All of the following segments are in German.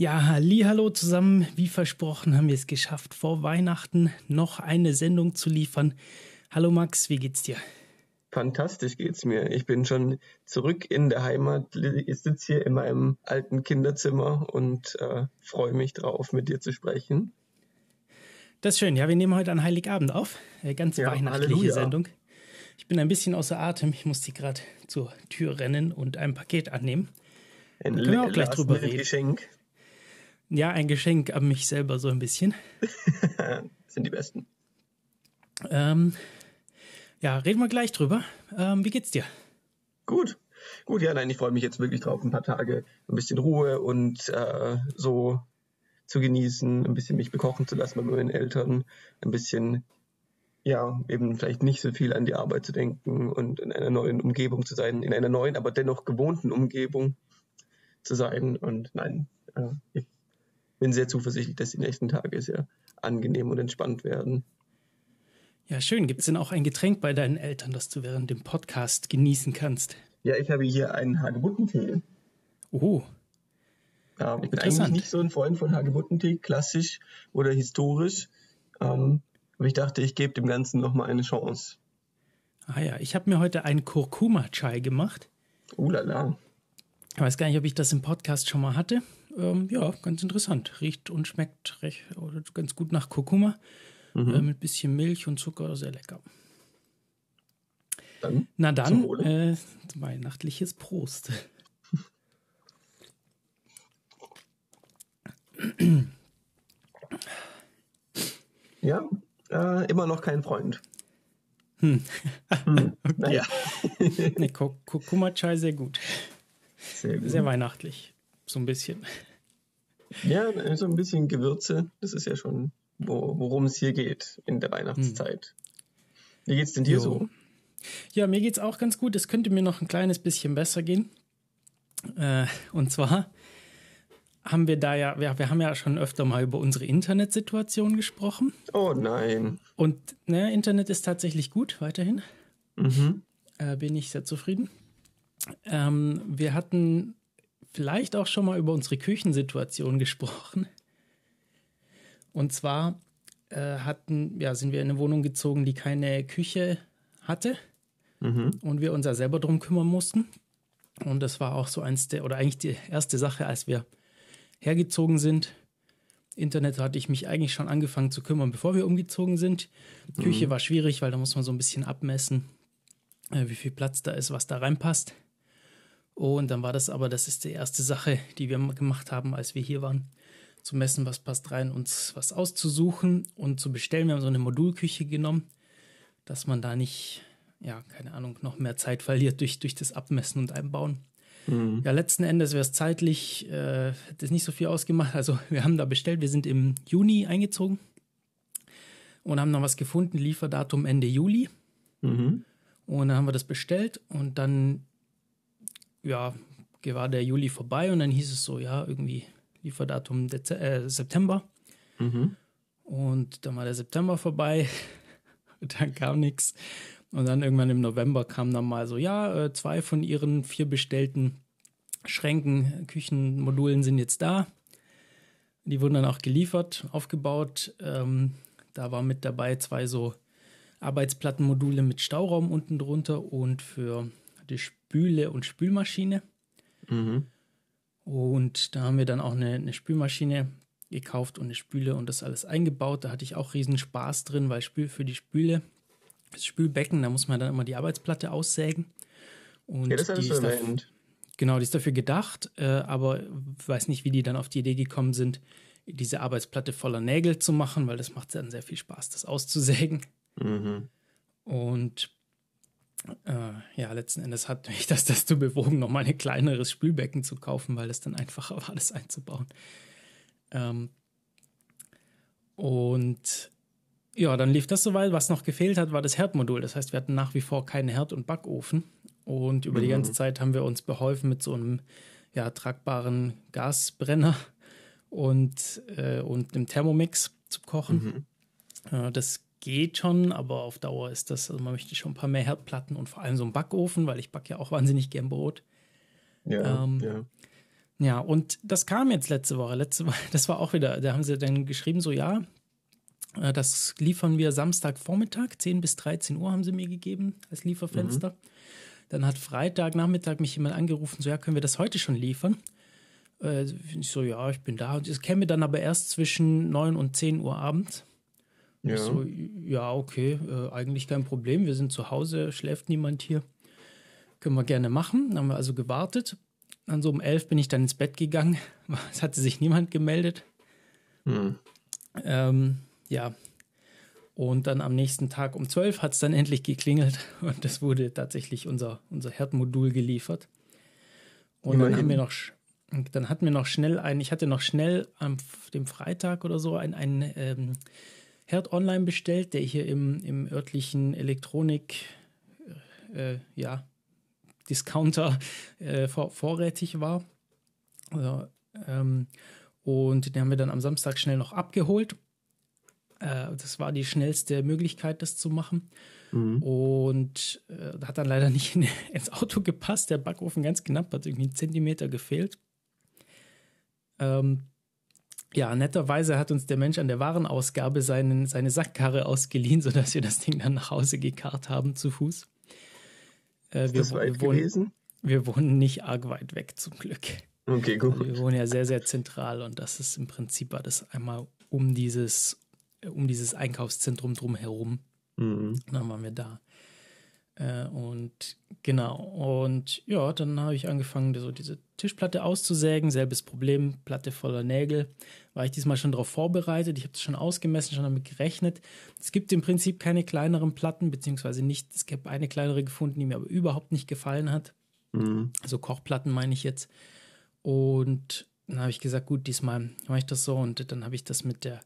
Ja, hallo zusammen. Wie versprochen haben wir es geschafft, vor Weihnachten noch eine Sendung zu liefern. Hallo Max, wie geht's dir? Fantastisch geht's mir. Ich bin schon zurück in der Heimat. Ich sitze hier in meinem alten Kinderzimmer und äh, freue mich drauf, mit dir zu sprechen. Das ist schön. Ja, wir nehmen heute an Heiligabend auf. Eine ganz ja, weihnachtliche Halleluja. Sendung. Ich bin ein bisschen außer Atem. Ich musste gerade zur Tür rennen und ein Paket annehmen. Ein können wir auch gleich drüber reden. Geschenk. Ja, ein Geschenk an mich selber so ein bisschen. sind die besten. Ähm, ja, reden wir gleich drüber. Ähm, wie geht's dir? Gut. Gut, ja, nein, ich freue mich jetzt wirklich drauf, ein paar Tage ein bisschen Ruhe und äh, so zu genießen, ein bisschen mich bekochen zu lassen bei meinen Eltern, ein bisschen, ja, eben vielleicht nicht so viel an die Arbeit zu denken und in einer neuen Umgebung zu sein, in einer neuen, aber dennoch gewohnten Umgebung zu sein. Und nein, äh, ich bin sehr zuversichtlich, dass die nächsten Tage sehr angenehm und entspannt werden. Ja, schön. Gibt es denn auch ein Getränk bei deinen Eltern, das du während dem Podcast genießen kannst? Ja, ich habe hier einen Hagebuttentee. Oh. Ähm, ich bin eigentlich nicht so ein Freund von Hagebuttentee, klassisch oder historisch. Ähm, aber ich dachte, ich gebe dem Ganzen nochmal eine Chance. Ah ja, ich habe mir heute einen Kurkuma-Chai gemacht. Uh la la. Ich weiß gar nicht, ob ich das im Podcast schon mal hatte. Ähm, ja, ganz interessant. Riecht und schmeckt recht, ganz gut nach Kurkuma. Mhm. Äh, mit bisschen Milch und Zucker, sehr lecker. Dann, Na dann, äh, weihnachtliches Prost. ja, äh, immer noch kein Freund. Hm. hm. Naja. nee, Kurkuma-Chai sehr gut. Sehr gut. Sehr weihnachtlich. So ein bisschen. Ja, so ein bisschen Gewürze. Das ist ja schon wo, worum es hier geht in der Weihnachtszeit. Wie geht's denn dir jo. so? Ja, mir geht's auch ganz gut. Es könnte mir noch ein kleines bisschen besser gehen. Äh, und zwar haben wir da ja, wir, wir haben ja schon öfter mal über unsere Internetsituation gesprochen. Oh nein. Und ne, Internet ist tatsächlich gut, weiterhin. Mhm. Äh, bin ich sehr zufrieden. Ähm, wir hatten vielleicht auch schon mal über unsere Küchensituation gesprochen. Und zwar äh, hatten, ja, sind wir in eine Wohnung gezogen, die keine Küche hatte mhm. und wir uns ja selber drum kümmern mussten. Und das war auch so eins der, oder eigentlich die erste Sache, als wir hergezogen sind. Internet hatte ich mich eigentlich schon angefangen zu kümmern, bevor wir umgezogen sind. Mhm. Küche war schwierig, weil da muss man so ein bisschen abmessen, äh, wie viel Platz da ist, was da reinpasst. Und dann war das aber, das ist die erste Sache, die wir gemacht haben, als wir hier waren zu messen, was passt rein, uns was auszusuchen und zu bestellen. Wir haben so eine Modulküche genommen, dass man da nicht, ja, keine Ahnung, noch mehr Zeit verliert durch, durch das Abmessen und Einbauen. Mhm. Ja, letzten Endes wäre es zeitlich, äh, das nicht so viel ausgemacht. Also wir haben da bestellt, wir sind im Juni eingezogen und haben dann was gefunden, Lieferdatum Ende Juli. Mhm. Und dann haben wir das bestellt und dann, ja, war der Juli vorbei und dann hieß es so, ja, irgendwie Lieferdatum Dez äh, September. Mhm. Und dann war der September vorbei, dann kam nichts. Und dann irgendwann im November kam dann mal so, ja, äh, zwei von ihren vier bestellten Schränken, Küchenmodulen sind jetzt da. Die wurden dann auch geliefert, aufgebaut. Ähm, da war mit dabei zwei so Arbeitsplattenmodule mit Stauraum unten drunter und für die Spüle und Spülmaschine. Mhm. Und da haben wir dann auch eine, eine Spülmaschine gekauft und eine Spüle und das alles eingebaut. Da hatte ich auch riesen Spaß drin, weil Spül für die Spüle, das Spülbecken, da muss man dann immer die Arbeitsplatte aussägen. Und ja, das die ist dafür, Genau, die ist dafür gedacht, äh, aber ich weiß nicht, wie die dann auf die Idee gekommen sind, diese Arbeitsplatte voller Nägel zu machen, weil das macht dann sehr viel Spaß, das auszusägen. Mhm. Und äh, ja, letzten Endes hat mich das dazu bewogen, nochmal ein kleineres Spülbecken zu kaufen, weil es dann einfacher war, das einzubauen. Ähm, und ja, dann lief das soweit. Was noch gefehlt hat, war das Herdmodul. Das heißt, wir hatten nach wie vor keinen Herd- und Backofen. Und über mhm. die ganze Zeit haben wir uns beholfen mit so einem ja, tragbaren Gasbrenner und, äh, und einem Thermomix zu kochen. Mhm. Äh, das geht schon, aber auf Dauer ist das, also man möchte schon ein paar mehr Herdplatten und vor allem so einen Backofen, weil ich backe ja auch wahnsinnig gern Brot. Ja, ähm, ja. Ja, und das kam jetzt letzte Woche. Letzte Woche, das war auch wieder, da haben sie dann geschrieben, so ja, äh, das liefern wir Samstagvormittag, 10 bis 13 Uhr haben sie mir gegeben als Lieferfenster. Mhm. Dann hat Freitagnachmittag mich jemand angerufen, so ja, können wir das heute schon liefern? Äh, ich so, ja, ich bin da. Und es käme dann aber erst zwischen 9 und 10 Uhr abends. Ja. Ich so, ja, okay, äh, eigentlich kein Problem. Wir sind zu Hause, schläft niemand hier. Können wir gerne machen. Dann haben wir also gewartet. Dann so um 11 bin ich dann ins Bett gegangen. Es hatte sich niemand gemeldet. Hm. Ähm, ja. Und dann am nächsten Tag um 12 hat es dann endlich geklingelt und es wurde tatsächlich unser, unser Herdmodul geliefert. Und Immerhin. dann haben wir noch, dann hatten wir noch schnell ein, ich hatte noch schnell am dem Freitag oder so ein, ein ähm, Herd online bestellt, der hier im, im örtlichen Elektronik, äh, ja, Discounter äh, vor, vorrätig war. Also, ähm, und den haben wir dann am Samstag schnell noch abgeholt. Äh, das war die schnellste Möglichkeit, das zu machen. Mhm. Und äh, hat dann leider nicht in, ins Auto gepasst. Der Backofen ganz knapp, hat irgendwie einen Zentimeter gefehlt. Ähm, ja, netterweise hat uns der Mensch an der Warenausgabe seinen, seine Sackkarre ausgeliehen, sodass wir das Ding dann nach Hause gekarrt haben zu Fuß. Äh, Ist wir, das weit wir wohnen, gewesen? Wir wohnen nicht arg weit weg, zum Glück. Okay, gut. Also wir wohnen ja sehr, sehr zentral und das ist im Prinzip das einmal um dieses, um dieses Einkaufszentrum drumherum. Mhm. Dann waren wir da. Äh, und genau, und ja, dann habe ich angefangen, so diese Tischplatte auszusägen. Selbes Problem, Platte voller Nägel. War ich diesmal schon darauf vorbereitet. Ich habe es schon ausgemessen, schon damit gerechnet. Es gibt im Prinzip keine kleineren Platten, beziehungsweise nicht. Es gibt eine kleinere gefunden, die mir aber überhaupt nicht gefallen hat. Mhm. Also Kochplatten meine ich jetzt. Und dann habe ich gesagt, gut, diesmal mache ich das so. Und dann habe ich das mit der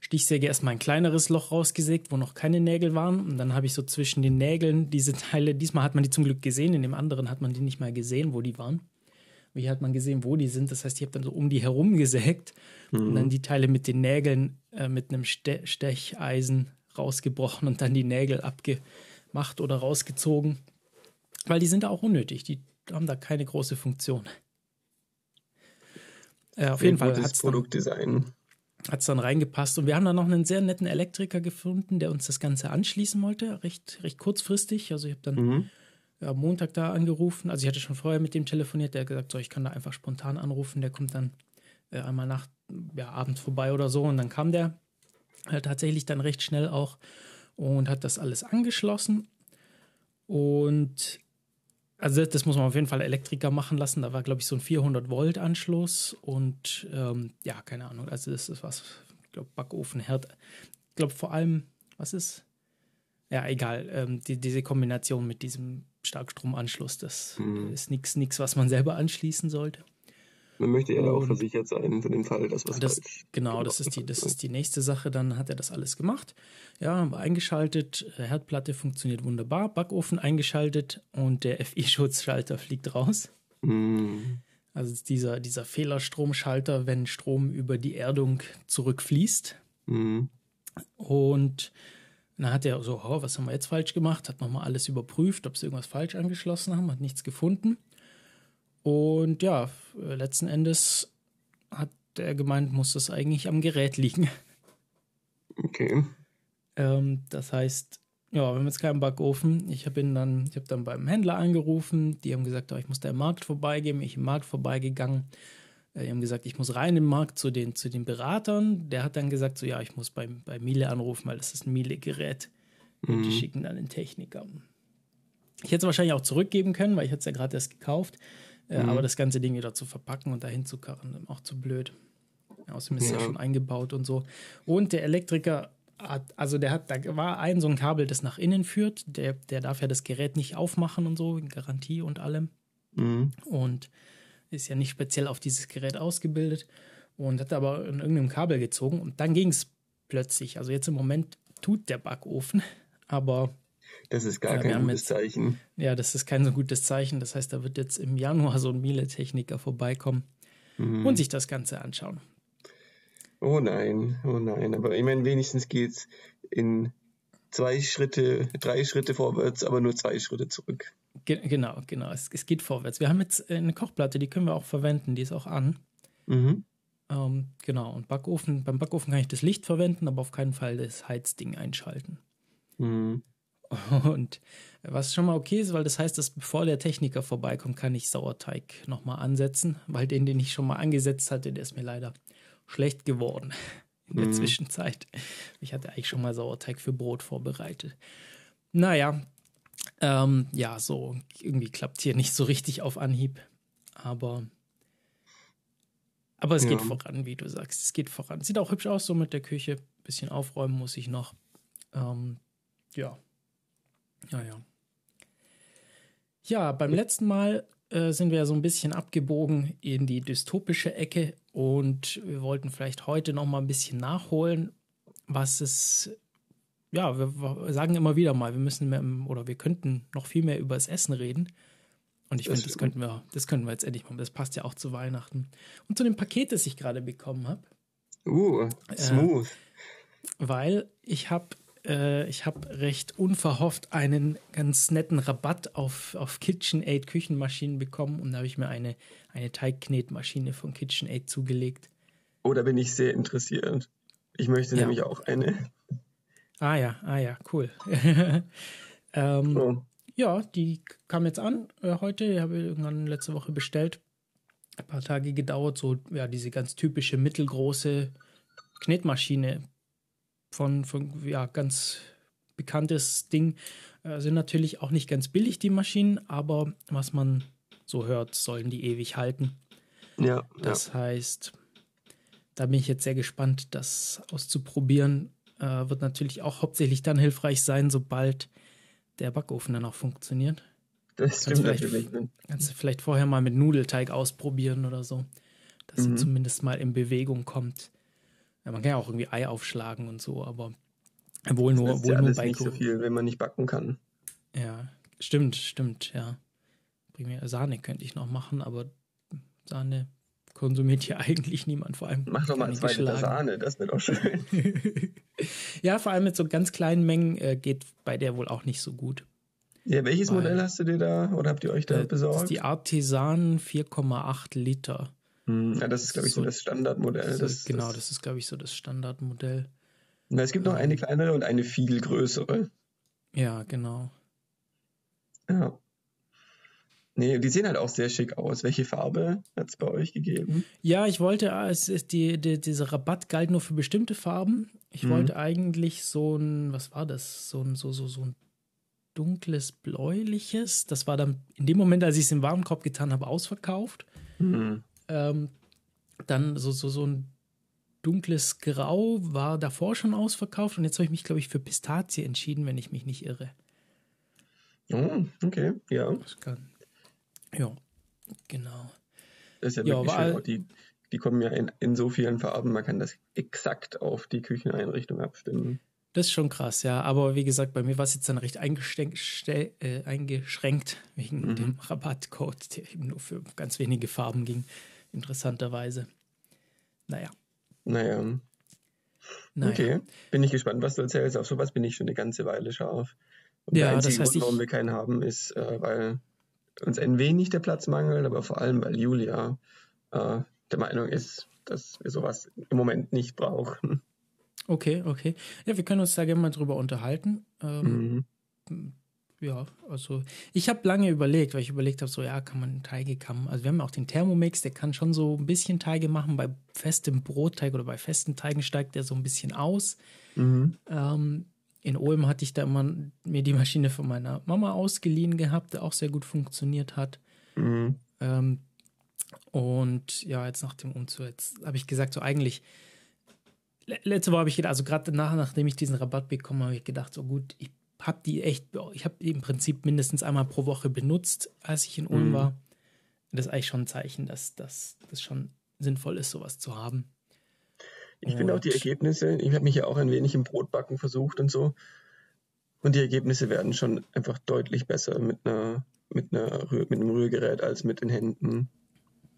Stichsäge erstmal ein kleineres Loch rausgesägt, wo noch keine Nägel waren. Und dann habe ich so zwischen den Nägeln diese Teile, diesmal hat man die zum Glück gesehen, in dem anderen hat man die nicht mal gesehen, wo die waren. Und hier hat man gesehen, wo die sind. Das heißt, ich habe dann so um die herum gesägt mhm. und dann die Teile mit den Nägeln äh, mit einem Ste Stecheisen rausgebrochen und dann die Nägel abgemacht oder rausgezogen. Weil die sind auch unnötig. Die haben da keine große Funktion. Äh, auf Ein jeden Fall hat es Produktdesign hat es dann reingepasst. Und wir haben dann noch einen sehr netten Elektriker gefunden, der uns das Ganze anschließen wollte, recht, recht kurzfristig. Also ich habe dann mhm. am Montag da angerufen. Also ich hatte schon vorher mit dem telefoniert, der hat gesagt, so, ich kann da einfach spontan anrufen. Der kommt dann äh, einmal nach, ja, abends vorbei oder so. Und dann kam der äh, tatsächlich dann recht schnell auch und hat das alles angeschlossen. Und also das muss man auf jeden Fall Elektriker machen lassen. Da war, glaube ich, so ein 400 Volt Anschluss und ähm, ja, keine Ahnung. Also das ist was, ich glaube, Backofen, Herd. Ich glaube vor allem, was ist? Ja, egal. Ähm, die, diese Kombination mit diesem Starkstromanschluss, das mhm. ist nichts, was man selber anschließen sollte. Man möchte ja auch versichert sein für den Fall, dass was das, falsch Genau, das ist, die, das ist die nächste Sache. Dann hat er das alles gemacht. Ja, haben wir eingeschaltet. Herdplatte funktioniert wunderbar. Backofen eingeschaltet und der FI-Schutzschalter fliegt raus. Mm. Also dieser, dieser Fehlerstromschalter, wenn Strom über die Erdung zurückfließt. Mm. Und dann hat er so, oh, was haben wir jetzt falsch gemacht? Hat nochmal alles überprüft, ob sie irgendwas falsch angeschlossen haben, hat nichts gefunden. Und ja, letzten Endes hat er gemeint, muss das eigentlich am Gerät liegen. Okay. Ähm, das heißt, ja, wir haben jetzt keinen Backofen. Ich habe dann, ich habe dann beim Händler angerufen. Die haben gesagt, oh, ich muss da im Markt vorbeigehen. Ich im Markt vorbeigegangen. Äh, die haben gesagt, ich muss rein im Markt zu den, zu den Beratern. Der hat dann gesagt, so ja, ich muss bei, bei Miele anrufen, weil das ist ein Miele-Gerät. Und mhm. die schicken dann den Techniker. Ich hätte es wahrscheinlich auch zurückgeben können, weil ich es ja gerade erst gekauft. Äh, mhm. Aber das ganze Ding wieder zu verpacken und dahin zu karren, auch zu blöd. Außerdem ist ja. ja schon eingebaut und so. Und der Elektriker hat, also der hat, da war ein so ein Kabel, das nach innen führt. Der, der darf ja das Gerät nicht aufmachen und so, Garantie und allem. Mhm. Und ist ja nicht speziell auf dieses Gerät ausgebildet. Und hat aber in irgendeinem Kabel gezogen und dann ging es plötzlich. Also jetzt im Moment tut der Backofen, aber das ist gar ja, kein gutes jetzt, Zeichen. Ja, das ist kein so gutes Zeichen. Das heißt, da wird jetzt im Januar so ein Miele-Techniker vorbeikommen mhm. und sich das Ganze anschauen. Oh nein, oh nein. Aber ich meine, wenigstens geht es in zwei Schritte, drei Schritte vorwärts, aber nur zwei Schritte zurück. Ge genau, genau. Es, es, geht vorwärts. Wir haben jetzt eine Kochplatte, die können wir auch verwenden, die ist auch an. Mhm. Ähm, genau, und Backofen, beim Backofen kann ich das Licht verwenden, aber auf keinen Fall das Heizding einschalten. Mhm. Und was schon mal okay ist, weil das heißt, dass bevor der Techniker vorbeikommt, kann ich Sauerteig nochmal ansetzen, weil den, den ich schon mal angesetzt hatte, der ist mir leider schlecht geworden in der mhm. Zwischenzeit. Ich hatte eigentlich schon mal Sauerteig für Brot vorbereitet. Naja, ähm, ja, so irgendwie klappt hier nicht so richtig auf Anhieb, aber aber es ja. geht voran, wie du sagst. Es geht voran. Sieht auch hübsch aus, so mit der Küche. Bisschen aufräumen muss ich noch. Ähm, ja. Ja, ja. Ja, beim letzten Mal äh, sind wir so ein bisschen abgebogen in die dystopische Ecke und wir wollten vielleicht heute noch mal ein bisschen nachholen, was es ja, wir sagen immer wieder mal, wir müssen mehr oder wir könnten noch viel mehr über das Essen reden. Und ich finde, das könnten wir, das könnten wir jetzt endlich machen. Das passt ja auch zu Weihnachten. Und zu dem Paket, das ich gerade bekommen habe. Uh, smooth. Äh, weil ich habe äh, ich habe recht unverhofft einen ganz netten Rabatt auf, auf KitchenAid Küchenmaschinen bekommen und da habe ich mir eine, eine Teigknetmaschine von KitchenAid zugelegt. Oh, da bin ich sehr interessiert. Ich möchte ja. nämlich auch eine. Ah ja, ah ja, cool. ähm, oh. Ja, die kam jetzt an äh, heute. Habe ich irgendwann letzte Woche bestellt. Ein paar Tage gedauert. So, ja, diese ganz typische mittelgroße Knetmaschine von, von ja, ganz bekanntes Ding. Äh, sind natürlich auch nicht ganz billig, die Maschinen, aber was man so hört, sollen die ewig halten. Ja. Das ja. heißt, da bin ich jetzt sehr gespannt, das auszuprobieren. Äh, wird natürlich auch hauptsächlich dann hilfreich sein, sobald der Backofen dann auch funktioniert. Das stimmt natürlich. Kannst du vielleicht vorher mal mit Nudelteig ausprobieren oder so, dass mhm. sie zumindest mal in Bewegung kommt. Ja, man kann ja auch irgendwie Ei aufschlagen und so, aber wohl nur, das wohl ja nur bei nicht so viel, wenn man nicht backen kann. Ja, stimmt, stimmt, ja. Primär Sahne könnte ich noch machen, aber Sahne konsumiert hier eigentlich niemand, vor allem. Mach doch mal zwei Liter Sahne, das wäre doch schön. ja, vor allem mit so ganz kleinen Mengen äh, geht bei der wohl auch nicht so gut. Ja, welches Weil, Modell hast du dir da oder habt ihr euch da äh, besorgt? Das ist die Artisan 4,8 Liter. Hm, ja, das ist, glaube ich, so, das Standardmodell. Das, genau, das, das ist, glaube ich, so das Standardmodell. Na, es gibt noch eine kleinere und eine viel größere. Ja, genau. Ja. Nee, die sehen halt auch sehr schick aus. Welche Farbe hat es bei euch gegeben? Ja, ich wollte, ah, es ist die, die, dieser Rabatt galt nur für bestimmte Farben. Ich mhm. wollte eigentlich so ein, was war das? So ein, so, so, so ein dunkles, bläuliches. Das war dann in dem Moment, als ich es im Warenkorb getan habe, ausverkauft. Mhm. Ähm, dann so, so, so ein dunkles Grau war davor schon ausverkauft und jetzt habe ich mich, glaube ich, für Pistazie entschieden, wenn ich mich nicht irre. Oh, okay, ja. Kann, ja, genau. Das ist ja, ja wirklich schön. Die, die kommen ja in, in so vielen Farben, man kann das exakt auf die Kücheneinrichtung abstimmen. Das ist schon krass, ja. Aber wie gesagt, bei mir war es jetzt dann recht äh, eingeschränkt wegen mhm. dem Rabattcode, der eben nur für ganz wenige Farben ging interessanterweise. Naja. Naja. naja. Okay, bin ich gespannt, was du erzählst. Auf sowas bin ich schon eine ganze Weile scharf. Und ja, der einzige das heißt, Grund, warum wir keinen haben, ist, äh, weil uns ein wenig der Platz mangelt, aber vor allem, weil Julia äh, der Meinung ist, dass wir sowas im Moment nicht brauchen. Okay, okay. Ja, wir können uns da gerne mal drüber unterhalten. Ähm, mhm ja, also ich habe lange überlegt, weil ich überlegt habe, so ja, kann man Teige kammen. Also wir haben auch den Thermomix, der kann schon so ein bisschen Teige machen. Bei festem Brotteig oder bei festen Teigen steigt der so ein bisschen aus. Mhm. Ähm, in Ulm hatte ich da immer mir die Maschine von meiner Mama ausgeliehen gehabt, der auch sehr gut funktioniert hat. Mhm. Ähm, und ja, jetzt nach dem Umzug, jetzt habe ich gesagt, so eigentlich, letzte Woche habe ich gedacht, also gerade nach, nachdem ich diesen Rabatt bekommen habe, habe ich gedacht, so gut, ich habe die echt, ich habe die im Prinzip mindestens einmal pro Woche benutzt, als ich in Ulm mhm. war. Das ist eigentlich schon ein Zeichen, dass das schon sinnvoll ist, sowas zu haben. Ich finde auch die Ergebnisse, ich habe mich ja auch ein wenig im Brotbacken versucht und so. Und die Ergebnisse werden schon einfach deutlich besser mit einer, mit einer mit einem Rührgerät als mit den Händen.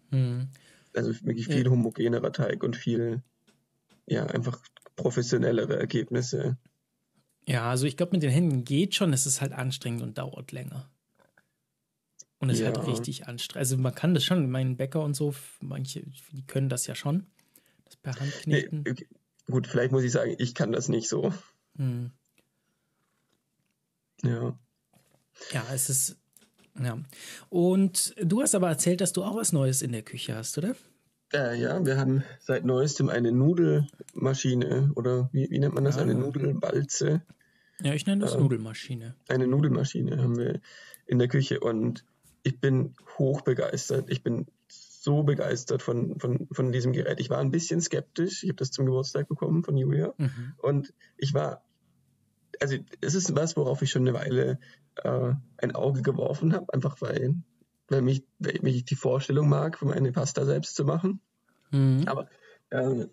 Mhm. Also wirklich viel ja. homogenerer Teig und viel, ja, einfach professionellere Ergebnisse. Ja, also ich glaube, mit den Händen geht schon, es ist halt anstrengend und dauert länger. Und es ja. ist halt richtig anstrengend. Also man kann das schon, mein Bäcker und so, manche, die können das ja schon. Das per Hand kneten. Nee, gut, vielleicht muss ich sagen, ich kann das nicht so. Hm. Ja. Ja, es ist. Ja. Und du hast aber erzählt, dass du auch was Neues in der Küche hast, oder? Äh, ja, wir haben seit neuestem eine Nudelmaschine oder wie, wie nennt man das? Ah. Eine Nudelbalze. Ja, ich nenne das äh, Nudelmaschine. Eine Nudelmaschine haben wir in der Küche und ich bin hochbegeistert. Ich bin so begeistert von, von, von diesem Gerät. Ich war ein bisschen skeptisch. Ich habe das zum Geburtstag bekommen von Julia. Mhm. Und ich war, also es ist was, worauf ich schon eine Weile äh, ein Auge geworfen habe, einfach weil, weil, mich, weil mich die Vorstellung mag, meine Pasta selbst zu machen. Mhm. Aber äh,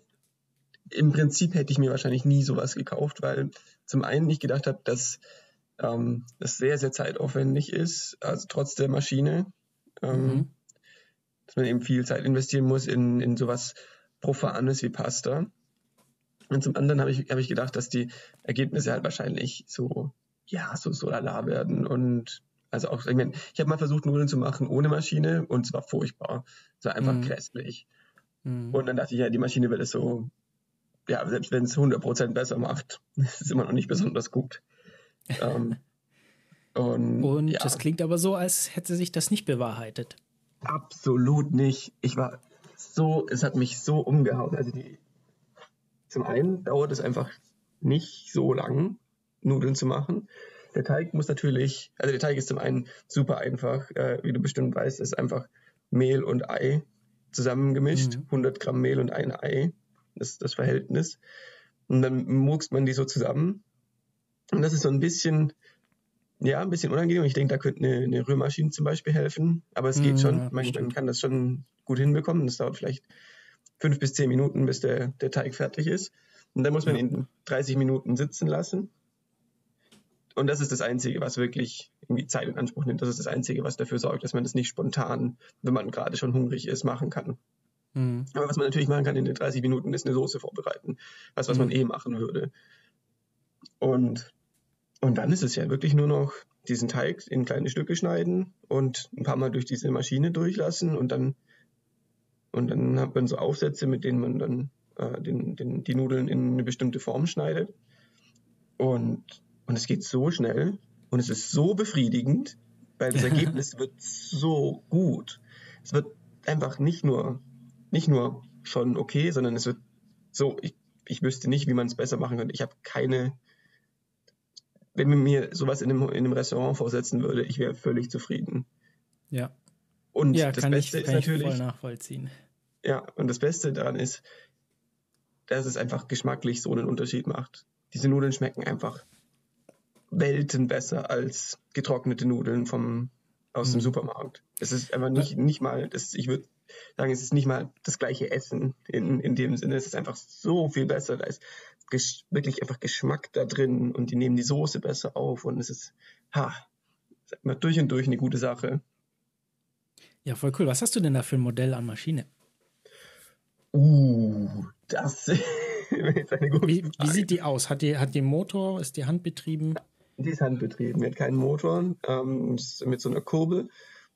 im Prinzip hätte ich mir wahrscheinlich nie sowas gekauft, weil zum einen ich gedacht habe, dass ähm, das sehr, sehr zeitaufwendig ist, also trotz der Maschine. Ähm, mhm. Dass man eben viel Zeit investieren muss in, in sowas Profanes wie Pasta. Und zum anderen habe ich, hab ich gedacht, dass die Ergebnisse halt wahrscheinlich so, ja, so, so lala werden. Und also auch, ich meine, ich habe mal versucht, Nudeln zu machen ohne Maschine und es war furchtbar. Es war einfach mhm. grässlich. Mhm. Und dann dachte ich, ja, die Maschine wird es so, ja, selbst wenn es 100% besser macht, ist es immer noch nicht besonders gut. ähm, und und ja. das klingt aber so, als hätte sich das nicht bewahrheitet. Absolut nicht. Ich war so, es hat mich so umgehauen. Also die, zum einen dauert es einfach nicht so lang, Nudeln zu machen. Der Teig muss natürlich, also der Teig ist zum einen super einfach, äh, wie du bestimmt weißt, ist einfach Mehl und Ei zusammengemischt, mhm. 100 Gramm Mehl und ein Ei, das ist das Verhältnis. Und dann murkst man die so zusammen. Und das ist so ein bisschen, ja, ein bisschen unangenehm. Ich denke, da könnte eine, eine Rührmaschine zum Beispiel helfen. Aber es geht mhm, schon. Man, man, kann das schon gut hinbekommen. Das dauert vielleicht fünf bis zehn Minuten, bis der, der Teig fertig ist. Und dann muss man ihn 30 Minuten sitzen lassen. Und das ist das Einzige, was wirklich irgendwie Zeit in Anspruch nimmt. Das ist das Einzige, was dafür sorgt, dass man das nicht spontan, wenn man gerade schon hungrig ist, machen kann. Mhm. Aber was man natürlich machen kann in den 30 Minuten, ist eine Soße vorbereiten. Was, was mhm. man eh machen würde. Und, und dann ist es ja wirklich nur noch diesen Teig in kleine Stücke schneiden und ein paar Mal durch diese Maschine durchlassen und dann und dann hat man so Aufsätze, mit denen man dann äh, den, den, die Nudeln in eine bestimmte Form schneidet. Und, und es geht so schnell und es ist so befriedigend, weil das Ergebnis wird so gut. Es wird einfach nicht nur, nicht nur schon okay, sondern es wird so, ich, ich wüsste nicht, wie man es besser machen könnte. Ich habe keine, wenn man mir sowas in einem, in einem Restaurant vorsetzen würde, ich wäre völlig zufrieden. Ja. Und ja, das Beste ich, ist natürlich. voll nachvollziehen. Ja, und das Beste daran ist, dass es einfach geschmacklich so einen Unterschied macht. Diese Nudeln schmecken einfach Welten besser als getrocknete Nudeln vom, aus mhm. dem Supermarkt. Es ist einfach nicht, nicht mal, das, ich würde sagen, es ist nicht mal das gleiche Essen in, in dem Sinne. Es ist einfach so viel besser. Da ist wirklich einfach Geschmack da drin und die nehmen die Soße besser auf und es ist, ha, durch und durch eine gute Sache. Ja, voll cool. Was hast du denn da für ein Modell an Maschine? Uh, das ist eine gute wie, Frage. Wie sieht die aus? Hat die, hat die Motor? Ist die handbetrieben? Die ist handbetrieben. Die hat keinen Motor. Ähm, mit so einer Kurbel.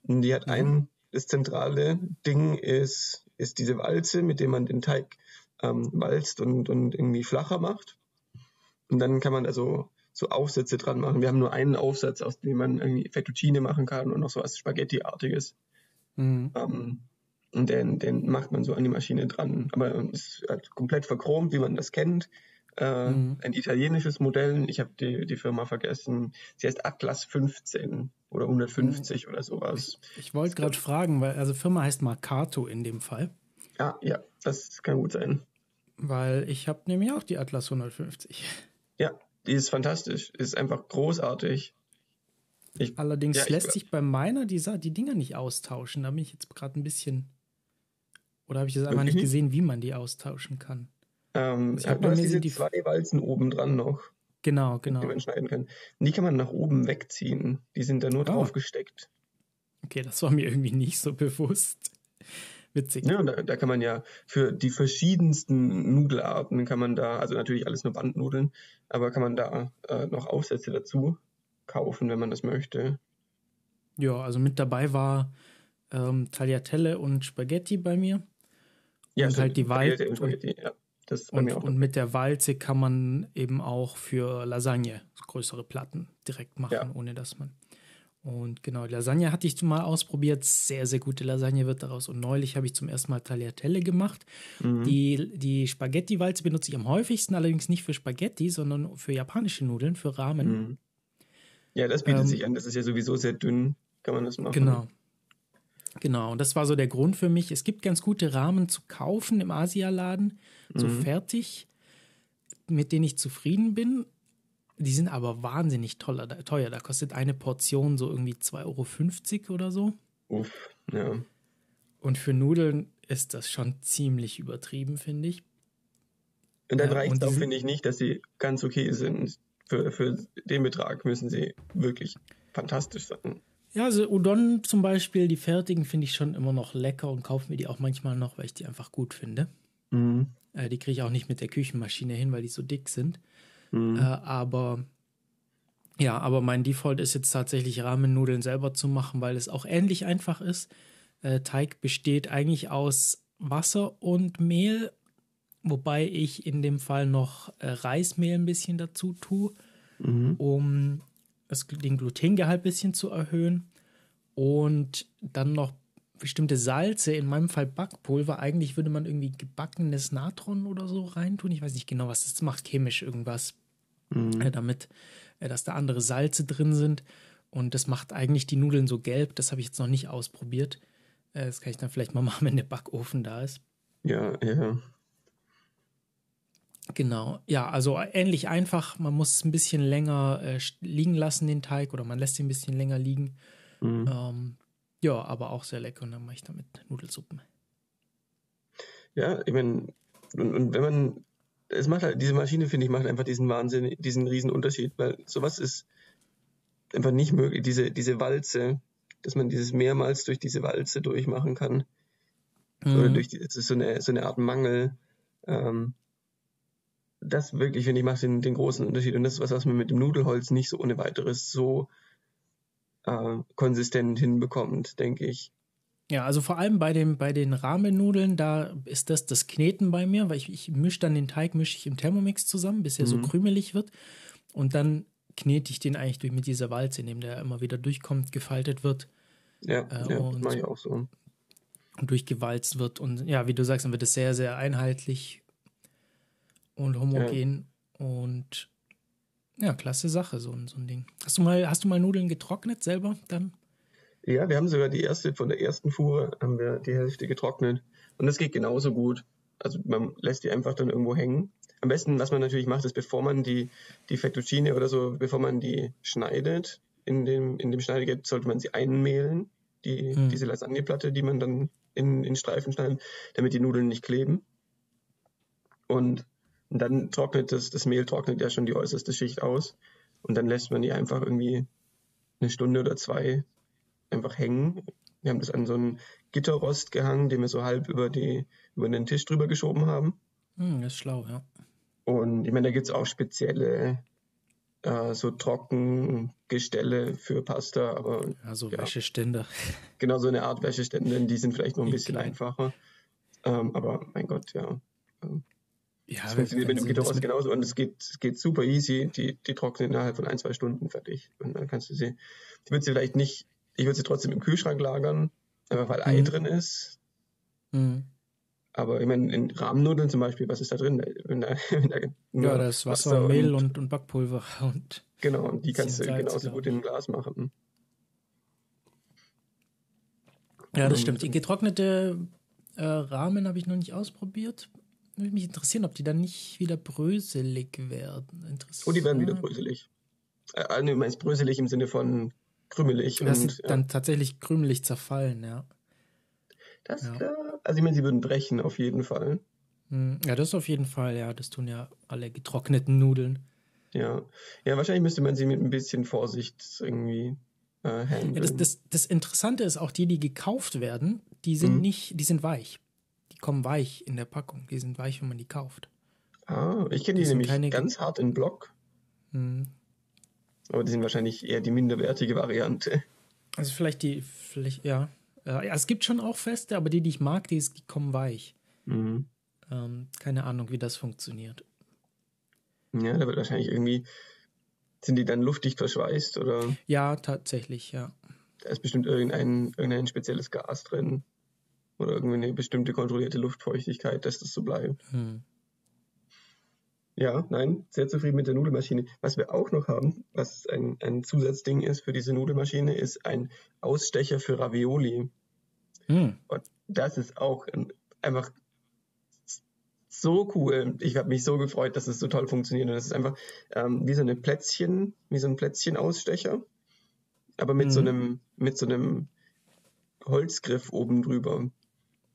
Und die hat mhm. ein, das zentrale Ding ist, ist diese Walze, mit der man den Teig ähm, walzt und, und irgendwie flacher macht. Und dann kann man also so Aufsätze dran machen. Wir haben nur einen Aufsatz, aus dem man irgendwie Fettuccine machen kann und noch so was Spaghetti-artiges. Mhm. Ähm, und den, den macht man so an die Maschine dran. Aber es ist halt komplett verchromt, wie man das kennt. Äh, mhm. Ein italienisches Modell, ich habe die, die Firma vergessen. Sie heißt Atlas 15 oder 150 mhm. oder sowas. Ich, ich wollte gerade fragen, weil also Firma heißt Marcato in dem Fall. Ja, ja, das kann gut sein. Weil ich habe nämlich auch die Atlas 150. Ja, die ist fantastisch, ist einfach großartig. Ich, Allerdings ja, lässt ich, sich bei meiner die, die Dinger nicht austauschen. Da bin ich jetzt gerade ein bisschen oder habe ich das einfach nicht gesehen, wie man die austauschen kann? Ähm, ich du hast diese die zwei Walzen oben dran noch. Genau, genau. Die man schneiden kann. die kann man nach oben wegziehen. Die sind da nur oh. drauf gesteckt. Okay, das war mir irgendwie nicht so bewusst. Witzig. Ja, da, da kann man ja für die verschiedensten Nudelarten kann man da, also natürlich alles nur Bandnudeln, aber kann man da äh, noch Aufsätze dazu kaufen, wenn man das möchte. Ja, also mit dabei war ähm, Tagliatelle und Spaghetti bei mir. Ja, und halt die Walze. Und, ja, und, und, mit der Walze kann man eben auch für Lasagne größere Platten direkt machen, ja. ohne dass man. Und genau, Lasagne hatte ich mal ausprobiert. Sehr, sehr gute Lasagne wird daraus. Und neulich habe ich zum ersten Mal Tagliatelle gemacht. Mhm. Die, die Spaghetti-Walze benutze ich am häufigsten, allerdings nicht für Spaghetti, sondern für japanische Nudeln, für Ramen. Mhm. Ja, das bietet ähm, sich an. Das ist ja sowieso sehr dünn. Kann man das machen. Genau. Genau, und das war so der Grund für mich. Es gibt ganz gute Rahmen zu kaufen im Asialaden, so mhm. fertig, mit denen ich zufrieden bin. Die sind aber wahnsinnig teuer. teuer. Da kostet eine Portion so irgendwie 2,50 Euro oder so. Uff, ja. Und für Nudeln ist das schon ziemlich übertrieben, finde ich. Und dann ja, reicht es auch, finde ich, nicht, dass sie ganz okay sind. Für, für den Betrag müssen sie wirklich fantastisch sein. Ja, also Udon zum Beispiel, die fertigen finde ich schon immer noch lecker und kaufe mir die auch manchmal noch, weil ich die einfach gut finde. Mhm. Äh, die kriege ich auch nicht mit der Küchenmaschine hin, weil die so dick sind. Mhm. Äh, aber ja, aber mein Default ist jetzt tatsächlich Rahmennudeln selber zu machen, weil es auch ähnlich einfach ist. Äh, Teig besteht eigentlich aus Wasser und Mehl, wobei ich in dem Fall noch äh, Reismehl ein bisschen dazu tue, mhm. um das, den Glutengehalt ein bisschen zu erhöhen und dann noch bestimmte Salze, in meinem Fall Backpulver. Eigentlich würde man irgendwie gebackenes Natron oder so reintun. Ich weiß nicht genau, was das macht, chemisch irgendwas, mhm. äh, damit, äh, dass da andere Salze drin sind. Und das macht eigentlich die Nudeln so gelb. Das habe ich jetzt noch nicht ausprobiert. Äh, das kann ich dann vielleicht mal machen, wenn der Backofen da ist. Ja, ja. Genau, ja, also ähnlich einfach. Man muss es ein bisschen länger äh, liegen lassen, den Teig, oder man lässt ihn ein bisschen länger liegen. Mhm. Ähm, ja, aber auch sehr lecker und dann mache ich damit Nudelsuppen. Ja, ich meine, und, und, wenn man, es macht halt, diese Maschine, finde ich, macht einfach diesen Wahnsinn, diesen riesen Unterschied, weil sowas ist einfach nicht möglich, diese, diese Walze, dass man dieses mehrmals durch diese Walze durchmachen kann. Mhm. Oder durch die, so eine, so eine Art Mangel. Ähm, das wirklich, finde ich, macht den, den großen Unterschied. Und das ist was, was man mit dem Nudelholz nicht so ohne weiteres so äh, konsistent hinbekommt, denke ich. Ja, also vor allem bei, dem, bei den Rahmennudeln, da ist das das Kneten bei mir, weil ich, ich mische dann den Teig, mische ich im Thermomix zusammen, bis er mhm. so krümelig wird. Und dann knete ich den eigentlich durch mit dieser Walze, indem der immer wieder durchkommt, gefaltet wird. Ja, äh, ja und, mache ich auch so. Und durchgewalzt wird. Und ja, wie du sagst, dann wird es sehr, sehr einheitlich und homogen. Ja. Und ja, klasse Sache, so, so ein Ding. Hast du mal, hast du mal Nudeln getrocknet selber dann? Ja, wir haben sogar die erste, von der ersten Fuhre haben wir die Hälfte getrocknet. Und das geht genauso gut. Also man lässt die einfach dann irgendwo hängen. Am besten, was man natürlich macht, ist, bevor man die, die Fettuccine oder so, bevor man die schneidet, in dem, in dem Schneidegerät sollte man sie einmehlen, die, hm. diese Lasagneplatte, die man dann in, in Streifen schneidet, damit die Nudeln nicht kleben. Und und dann trocknet das, das Mehl trocknet ja schon die äußerste Schicht aus. Und dann lässt man die einfach irgendwie eine Stunde oder zwei einfach hängen. Wir haben das an so einen Gitterrost gehangen, den wir so halb über, die, über den Tisch drüber geschoben haben. Hm, das ist schlau, ja. Und ich meine, da gibt es auch spezielle äh, so Trockengestelle für Pasta, aber. Ja, so ja. Wäscheständer. Genau, so eine Art Wäscheständer, die sind vielleicht noch ein bisschen einfacher. Ähm, aber mein Gott, ja. Ähm, ja, das funktioniert mit dem Gitterrost genauso und es geht, es geht super easy. Die, die trocknen innerhalb von ein, zwei Stunden fertig. Und dann kannst du sie, ich würde sie vielleicht nicht, ich würde sie trotzdem im Kühlschrank lagern, einfach weil Ei mhm. drin ist. Mhm. Aber ich meine, in Rahmennudeln zum Beispiel, was ist da drin? Wenn da, wenn da ja, da ist Wasser, Wasser Mehl und, und, Backpulver. Und genau, und die kannst du genauso gut in ein Glas machen. Ja, das stimmt. Die getrocknete äh, Rahmen habe ich noch nicht ausprobiert würde mich interessieren, ob die dann nicht wieder bröselig werden. Interessant. Oh, die werden wieder bröselig. Äh, du meinst bröselig im Sinne von krümelig. Das und, ja. dann tatsächlich krümelig zerfallen, ja. Das, ja. Klar. Also ich meine, sie würden brechen auf jeden Fall. Hm, ja, das auf jeden Fall, ja. Das tun ja alle getrockneten Nudeln. Ja. Ja, wahrscheinlich müsste man sie mit ein bisschen Vorsicht irgendwie äh, handeln. Ja, das, das, das Interessante ist auch, die, die gekauft werden, die sind mhm. nicht, die sind weich kommen weich in der Packung. Die sind weich, wenn man die kauft. Ah, ich kenne die, die nämlich ganz hart in Block. Hm. Aber die sind wahrscheinlich eher die minderwertige Variante. Also vielleicht die, vielleicht, ja. Ja. Es gibt schon auch Feste, aber die, die ich mag, die, die kommen weich. Mhm. Ähm, keine Ahnung, wie das funktioniert. Ja, da wird wahrscheinlich irgendwie, sind die dann luftdicht verschweißt oder? Ja, tatsächlich, ja. Da ist bestimmt irgendein, irgendein spezielles Gas drin oder irgendwie eine bestimmte kontrollierte Luftfeuchtigkeit, dass das so bleibt. Hm. Ja, nein, sehr zufrieden mit der Nudelmaschine. Was wir auch noch haben, was ein, ein Zusatzding ist für diese Nudelmaschine, ist ein Ausstecher für Ravioli. Hm. Und das ist auch ein, einfach so cool. Ich habe mich so gefreut, dass es so toll funktioniert. Und das ist einfach ähm, wie so eine Plätzchen, wie so ein Plätzchenausstecher, aber mit mhm. so einem, mit so einem Holzgriff oben drüber.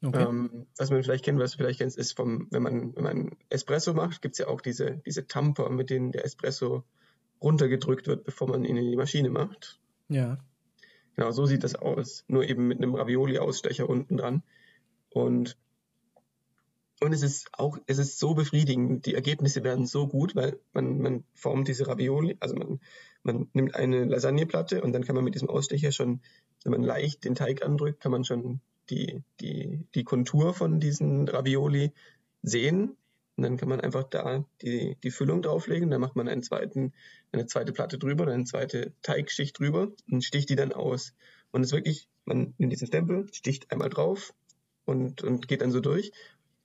Okay. Ähm, was man vielleicht kennt, was du vielleicht kennst, ist vom, wenn man, wenn man Espresso macht, gibt es ja auch diese, diese Tamper, mit denen der Espresso runtergedrückt wird, bevor man ihn in die Maschine macht. Ja. Genau, so sieht das aus. Nur eben mit einem Ravioli-Ausstecher unten dran. Und, und es ist auch, es ist so befriedigend. Die Ergebnisse werden so gut, weil man, man formt diese Ravioli, also man, man nimmt eine Lasagneplatte und dann kann man mit diesem Ausstecher schon, wenn man leicht den Teig andrückt, kann man schon die, die, die Kontur von diesen Ravioli sehen. Und dann kann man einfach da die, die Füllung drauflegen. Dann macht man einen zweiten, eine zweite Platte drüber, dann eine zweite Teigschicht drüber und sticht die dann aus. Und es ist wirklich, man nimmt diesen Stempel, sticht einmal drauf und, und geht dann so durch.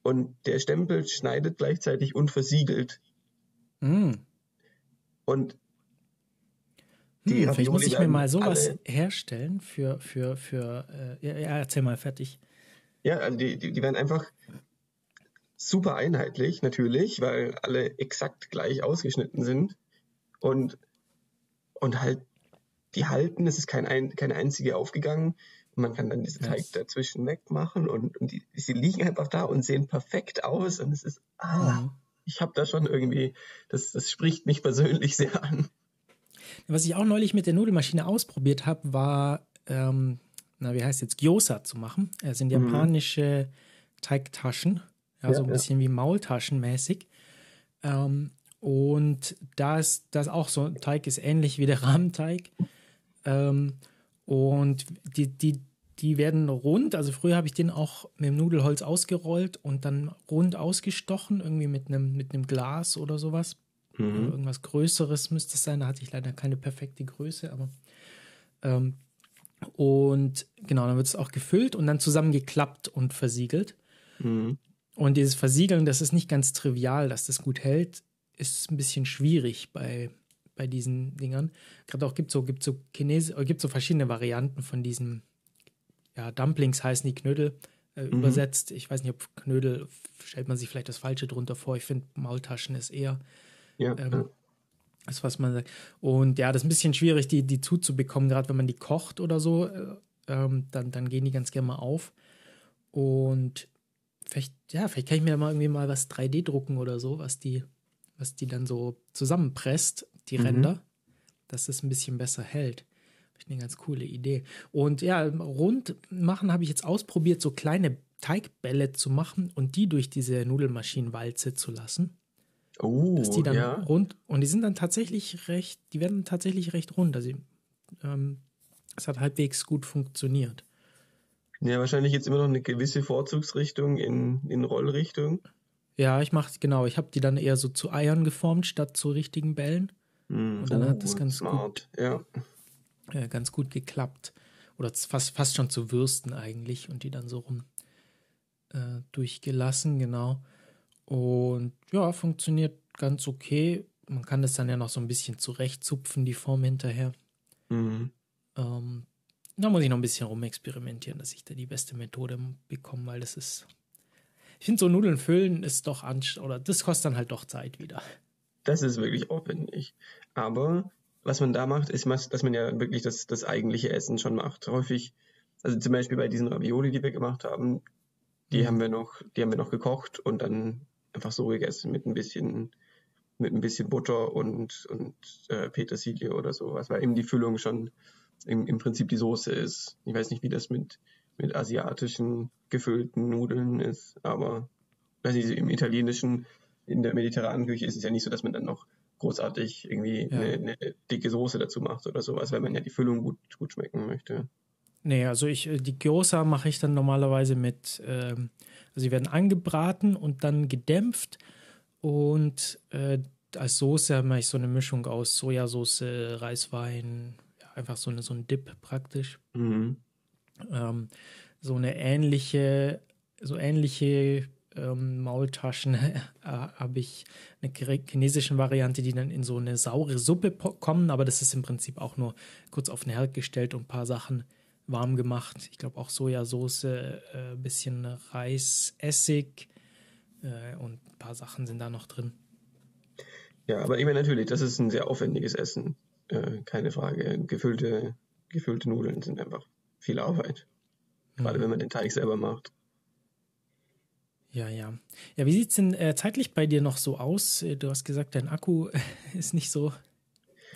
Und der Stempel schneidet gleichzeitig und versiegelt. Mm. Und die hm, vielleicht muss ich mir mal sowas alle, herstellen für, für, für, äh, ja, ja, erzähl mal fertig. Ja, also die, die, die werden einfach super einheitlich, natürlich, weil alle exakt gleich ausgeschnitten sind und, und halt, die halten, es ist kein, ein, keine einzige aufgegangen. Man kann dann diesen Teig dazwischen wegmachen und, und die, sie liegen einfach da und sehen perfekt aus und es ist, ah, mhm. ich habe da schon irgendwie, das, das spricht mich persönlich sehr an. Was ich auch neulich mit der Nudelmaschine ausprobiert habe, war, ähm, na, wie heißt jetzt, Gyoza zu machen. Das sind mhm. japanische mhm. Teigtaschen, ja, ja, so ein ja. bisschen wie Maultaschen mäßig. Ähm, und da ist das auch so, Teig ist ähnlich wie der Rahmenteig. Ähm, und die, die, die werden rund, also früher habe ich den auch mit dem Nudelholz ausgerollt und dann rund ausgestochen, irgendwie mit einem, mit einem Glas oder sowas. Mhm. Irgendwas Größeres müsste es sein. Da hatte ich leider keine perfekte Größe, aber. Ähm, und genau, dann wird es auch gefüllt und dann zusammengeklappt und versiegelt. Mhm. Und dieses Versiegeln, das ist nicht ganz trivial, dass das gut hält, ist ein bisschen schwierig bei, bei diesen Dingern. Gerade auch gibt so gibt so Chinesisch, gibt so verschiedene Varianten von diesen ja Dumplings heißen die Knödel äh, mhm. übersetzt. Ich weiß nicht, ob Knödel stellt man sich vielleicht das Falsche drunter vor. Ich finde Maultaschen ist eher ja, ähm, ja. Das, was man sagt. Und ja, das ist ein bisschen schwierig, die, die zuzubekommen, gerade wenn man die kocht oder so. Äh, ähm, dann, dann gehen die ganz gerne mal auf. Und vielleicht, ja, vielleicht kann ich mir mal irgendwie mal was 3D drucken oder so, was die, was die dann so zusammenpresst, die mhm. Ränder, dass das ein bisschen besser hält. Finde ich eine ganz coole Idee. Und ja, rund machen habe ich jetzt ausprobiert, so kleine Teigbälle zu machen und die durch diese Nudelmaschinenwalze zu lassen. Oh, dass die dann ja. rund und die sind dann tatsächlich recht, die werden tatsächlich recht rund. Also ähm, es hat halbwegs gut funktioniert. Ja, wahrscheinlich jetzt immer noch eine gewisse Vorzugsrichtung in, in Rollrichtung. Ja, ich mache genau. Ich habe die dann eher so zu Eiern geformt statt zu richtigen Bällen. Mm, und dann oh, hat das ganz smart. gut, ja. Äh, ganz gut geklappt. Oder fast, fast schon zu Würsten eigentlich und die dann so rum äh, durchgelassen, genau. Und ja, funktioniert ganz okay. Man kann das dann ja noch so ein bisschen zurechtzupfen, die Form hinterher. Mhm. Ähm, da muss ich noch ein bisschen rumexperimentieren, dass ich da die beste Methode bekomme, weil das ist. Ich finde, so Nudeln füllen ist doch anstrengend, oder das kostet dann halt doch Zeit wieder. Das ist wirklich aufwendig. Aber was man da macht, ist, dass man ja wirklich das, das eigentliche Essen schon macht. Häufig, also zum Beispiel bei diesen Ravioli, die wir gemacht haben, die mhm. haben wir noch, die haben wir noch gekocht und dann einfach so gegessen mit ein bisschen mit ein bisschen Butter und, und äh, Petersilie oder sowas, weil eben die Füllung schon im, im Prinzip die Soße ist. Ich weiß nicht, wie das mit, mit asiatischen gefüllten Nudeln ist, aber weiß nicht, im italienischen, in der mediterranen Küche ist es ja nicht so, dass man dann noch großartig irgendwie ja. eine, eine, dicke Soße dazu macht oder sowas, wenn man ja die Füllung gut, gut schmecken möchte. Nee, also ich, äh, die Gyoza mache ich dann normalerweise mit, ähm, also sie werden angebraten und dann gedämpft und äh, als Soße mache ich so eine Mischung aus Sojasauce, Reiswein, ja, einfach so, eine, so ein Dip praktisch. Mhm. Ähm, so eine ähnliche, so ähnliche ähm, Maultaschen äh, habe ich eine chinesische Variante, die dann in so eine saure Suppe kommen, aber das ist im Prinzip auch nur kurz auf den Herd gestellt und ein paar Sachen warm gemacht. Ich glaube auch Sojasauce, äh, bisschen Reis, Essig äh, und ein paar Sachen sind da noch drin. Ja, aber ich meine natürlich, das ist ein sehr aufwendiges Essen, äh, keine Frage. Gefüllte, gefüllte Nudeln sind einfach viel Arbeit, gerade mhm. wenn man den Teig selber macht. Ja, ja. Ja, wie sieht es denn äh, zeitlich bei dir noch so aus? Äh, du hast gesagt, dein Akku ist nicht so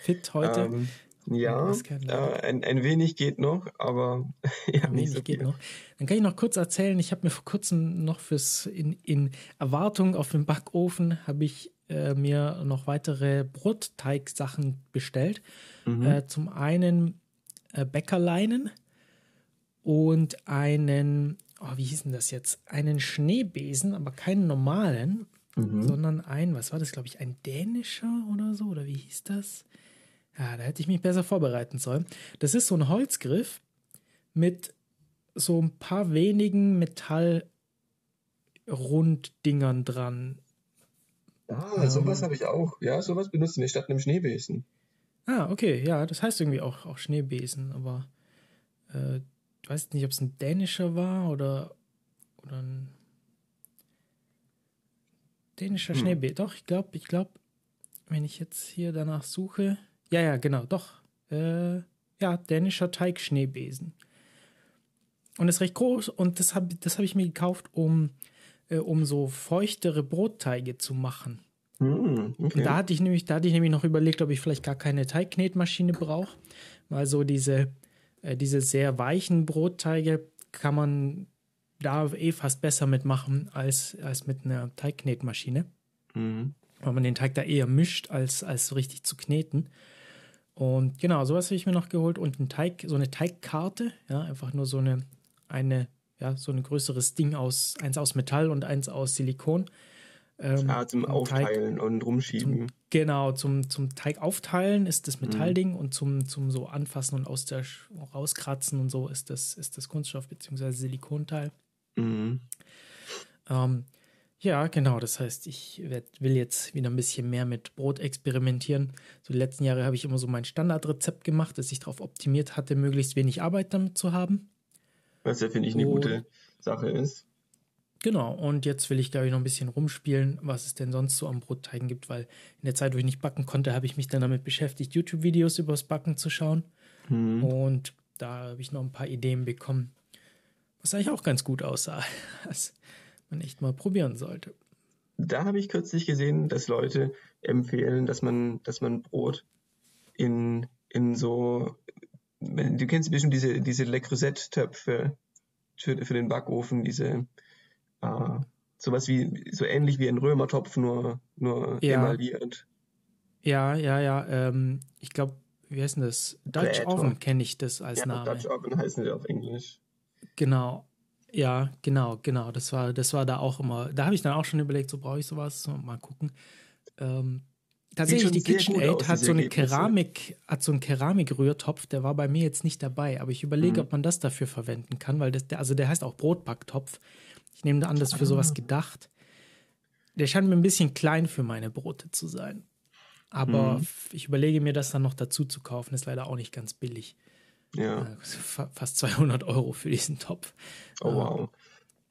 fit heute. Ähm, ja, äh, ein, ein wenig geht noch, aber ja, ein wenig so geht noch. Dann kann ich noch kurz erzählen, ich habe mir vor kurzem noch fürs in, in Erwartung auf den Backofen habe ich äh, mir noch weitere Brotteigsachen bestellt. Mhm. Äh, zum einen äh, Bäckerleinen und einen oh, wie hieß denn das jetzt? Einen Schneebesen, aber keinen normalen, mhm. sondern ein, was war das, glaube ich, ein dänischer oder so? Oder wie hieß das? Ja, da hätte ich mich besser vorbereiten sollen. Das ist so ein Holzgriff mit so ein paar wenigen Metallrunddingern dran. Ah, ähm, sowas habe ich auch. Ja, sowas benutzen wir statt einem Schneebesen. Ah, okay, ja, das heißt irgendwie auch, auch Schneebesen, aber äh, ich weiß nicht, ob es ein dänischer war oder, oder ein dänischer hm. Schneebesen. Doch, ich glaube, ich glaube, wenn ich jetzt hier danach suche, ja, ja, genau, doch. Äh, ja, dänischer Teig-Schneebesen. Und ist recht groß und das habe das hab ich mir gekauft, um, äh, um so feuchtere Brotteige zu machen. Mm, okay. Und da hatte ich nämlich, da hatte ich nämlich noch überlegt, ob ich vielleicht gar keine Teigknetmaschine brauche, weil so diese, äh, diese sehr weichen Brotteige kann man da eh fast besser mitmachen als, als mit einer Teigknetmaschine. Mhm. Weil man den Teig da eher mischt, als, als so richtig zu kneten. Und genau, sowas habe ich mir noch geholt und ein Teig, so eine Teigkarte, ja, einfach nur so eine, eine, ja, so ein größeres Ding aus, eins aus Metall und eins aus Silikon. Ähm, ah, zum Aufteilen Teig, und Rumschieben. Zum, genau, zum, zum Teig aufteilen ist das Metallding mhm. und zum, zum so Anfassen und aus der rauskratzen und so ist das, ist das Kunststoff bzw. Silikonteil. Mhm. Ähm, ja, genau. Das heißt, ich werd, will jetzt wieder ein bisschen mehr mit Brot experimentieren. So die letzten Jahre habe ich immer so mein Standardrezept gemacht, das ich darauf optimiert hatte, möglichst wenig Arbeit damit zu haben. Was ja, finde ich, eine und, gute Sache ist. Genau, und jetzt will ich, glaube ich, noch ein bisschen rumspielen, was es denn sonst so am Brotteigen gibt, weil in der Zeit, wo ich nicht backen konnte, habe ich mich dann damit beschäftigt, YouTube-Videos übers Backen zu schauen. Mhm. Und da habe ich noch ein paar Ideen bekommen, was eigentlich auch ganz gut aussah, was man echt mal probieren sollte. Da habe ich kürzlich gesehen, dass Leute empfehlen, dass man, dass man Brot in, in so, du kennst bestimmt diese, diese Le Creuset-Töpfe für, für den Backofen, diese äh, sowas wie, so ähnlich wie ein Römertopf, nur, nur ja. emailliert. Ja, ja, ja. Ähm, ich glaube, wie heißt denn das? Dutch. Oven kenne ich das als ja, Name. Dutch Oven heißen die auf Englisch. Genau. Ja, genau, genau. Das war, das war da auch immer. Da habe ich dann auch schon überlegt, so brauche ich sowas. Mal gucken. Ähm, tatsächlich, die KitchenAid hat so eine Keramik, hat so einen Keramikrührtopf, der war bei mir jetzt nicht dabei, aber ich überlege, mhm. ob man das dafür verwenden kann, weil das, der, also der heißt auch Brotbacktopf. Ich nehme an, das ist für sowas ah. gedacht. Der scheint mir ein bisschen klein für meine Brote zu sein. Aber mhm. ich überlege mir, das dann noch dazu zu kaufen. Ist leider auch nicht ganz billig. Ja. Äh, fast 200 Euro für diesen Topf. Oh, wow.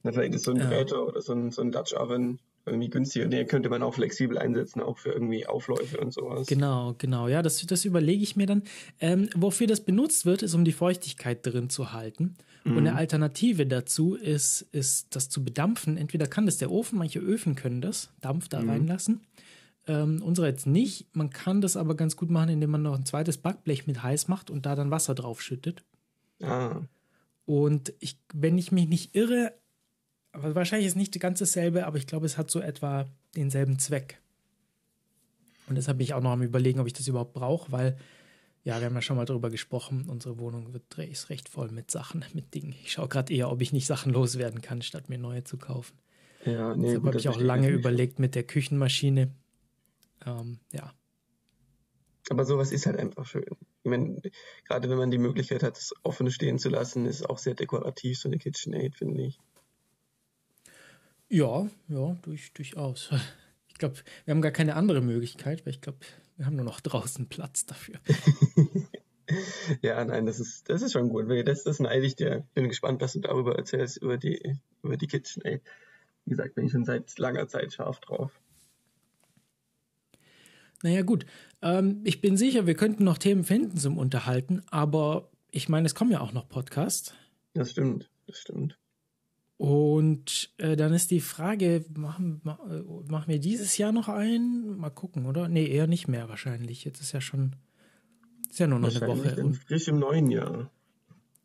Na, vielleicht ist so ein Gerät oder so ein, so ein Dutch Oven irgendwie günstiger. Den könnte man auch flexibel einsetzen, auch für irgendwie Aufläufe und sowas. Genau, genau. Ja, das, das überlege ich mir dann. Ähm, wofür das benutzt wird, ist, um die Feuchtigkeit drin zu halten. Mhm. Und eine. Alternative dazu ist, ist, das zu bedampfen. Entweder kann das der Ofen, manche Öfen können das, Dampf da mhm. reinlassen. Ähm, unsere jetzt nicht. Man kann das aber ganz gut machen, indem man noch ein zweites Backblech mit heiß macht und da dann Wasser drauf schüttet. Ah. Und ich, wenn ich mich nicht irre, wahrscheinlich ist nicht ganz dasselbe, aber ich glaube, es hat so etwa denselben Zweck. Und deshalb bin ich auch noch am überlegen, ob ich das überhaupt brauche, weil, ja, wir haben ja schon mal darüber gesprochen, unsere Wohnung wird ist recht voll mit Sachen, mit Dingen. Ich schaue gerade eher, ob ich nicht Sachen loswerden kann, statt mir neue zu kaufen. Ja, nee, deshalb habe ich auch lange überlegt mit der Küchenmaschine. Ähm, ja. Aber sowas ist halt einfach schön. Ich meine, gerade wenn man die Möglichkeit hat, es offen stehen zu lassen, ist auch sehr dekorativ, so eine KitchenAid, finde ich. Ja, ja, durch, durchaus. Ich glaube, wir haben gar keine andere Möglichkeit, weil ich glaube, wir haben nur noch draußen Platz dafür. ja, nein, das ist, das ist schon gut. Das, das neide ich dir. Bin gespannt, was du darüber erzählst, über die, über die KitchenAid. Wie gesagt, bin ich schon seit langer Zeit scharf drauf. Naja, gut. Ähm, ich bin sicher, wir könnten noch Themen finden zum Unterhalten, aber ich meine, es kommen ja auch noch Podcasts. Das stimmt, das stimmt. Und äh, dann ist die Frage, machen, äh, machen wir dieses Jahr noch einen? Mal gucken, oder? Nee, eher nicht mehr wahrscheinlich. Jetzt ist ja schon, ist ja nur noch eine Woche. Und frisch im neuen Jahr.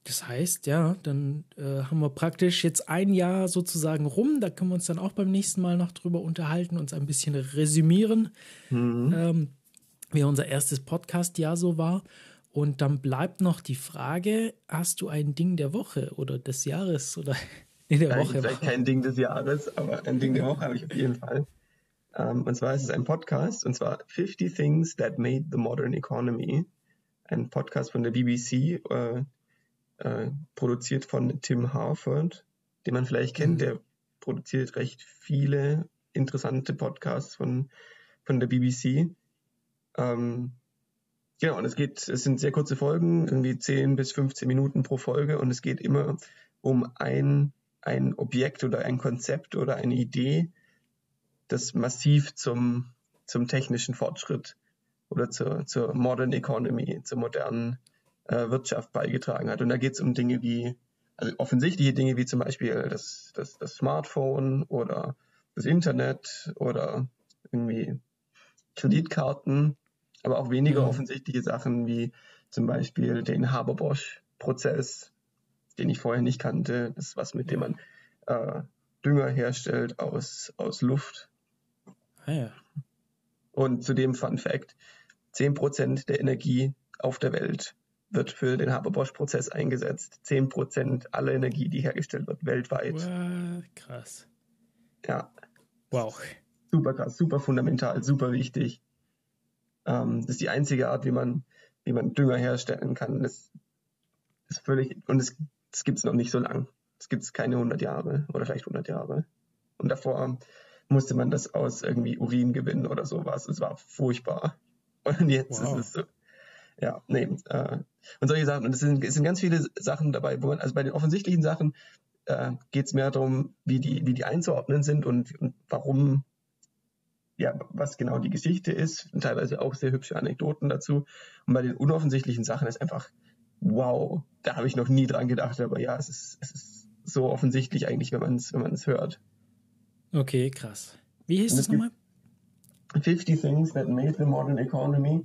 Das heißt, ja, dann äh, haben wir praktisch jetzt ein Jahr sozusagen rum. Da können wir uns dann auch beim nächsten Mal noch drüber unterhalten, uns ein bisschen resümieren, mhm. ähm, wie unser erstes Podcast-Jahr so war. Und dann bleibt noch die Frage: Hast du ein Ding der Woche oder des Jahres oder in der Woche. Vielleicht kein Ding des Jahres, aber ein Ding der Woche habe ich auf jeden Fall. Um, ähm, und zwar ist es ein Podcast, und zwar 50 Things That Made the Modern Economy. Ein Podcast von der BBC, äh, äh, produziert von Tim Harford, den man vielleicht kennt. Mhm. Der produziert recht viele interessante Podcasts von, von der BBC. Ähm, genau, und es geht, es sind sehr kurze Folgen, irgendwie 10 bis 15 Minuten pro Folge, und es geht immer um ein ein Objekt oder ein Konzept oder eine Idee, das massiv zum, zum technischen Fortschritt oder zur, zur Modern Economy, zur modernen äh, Wirtschaft beigetragen hat. Und da geht es um Dinge wie, also offensichtliche Dinge wie zum Beispiel das, das, das Smartphone oder das Internet oder irgendwie Kreditkarten, aber auch weniger ja. offensichtliche Sachen wie zum Beispiel den Haber-Bosch-Prozess den ich vorher nicht kannte. Das ist was, mit dem man äh, Dünger herstellt aus, aus Luft. Ah, ja. Und zu dem Fun Fact: 10% der Energie auf der Welt wird für den Haber-Bosch-Prozess eingesetzt. 10% aller Energie, die hergestellt wird, weltweit. Wow, krass. Ja. Wow. Super krass, super fundamental, super wichtig. Ähm, das ist die einzige Art, wie man, wie man Dünger herstellen kann. Das ist völlig, und es das gibt es noch nicht so lang. Das gibt es keine 100 Jahre oder vielleicht 100 Jahre. Und davor musste man das aus irgendwie Urin gewinnen oder sowas. Es war furchtbar. Und jetzt wow. ist es so. Ja, nee. Äh, und solche Sachen. Und es sind, es sind ganz viele Sachen dabei, wo man, also bei den offensichtlichen Sachen äh, geht es mehr darum, wie die, wie die einzuordnen sind und, und warum, ja, was genau die Geschichte ist. Und teilweise auch sehr hübsche Anekdoten dazu. Und bei den unoffensichtlichen Sachen ist einfach, wow, da habe ich noch nie dran gedacht, aber ja, es ist, es ist so offensichtlich eigentlich, wenn man es wenn hört. Okay, krass. Wie hieß das nochmal? 50 Things That Made the Modern Economy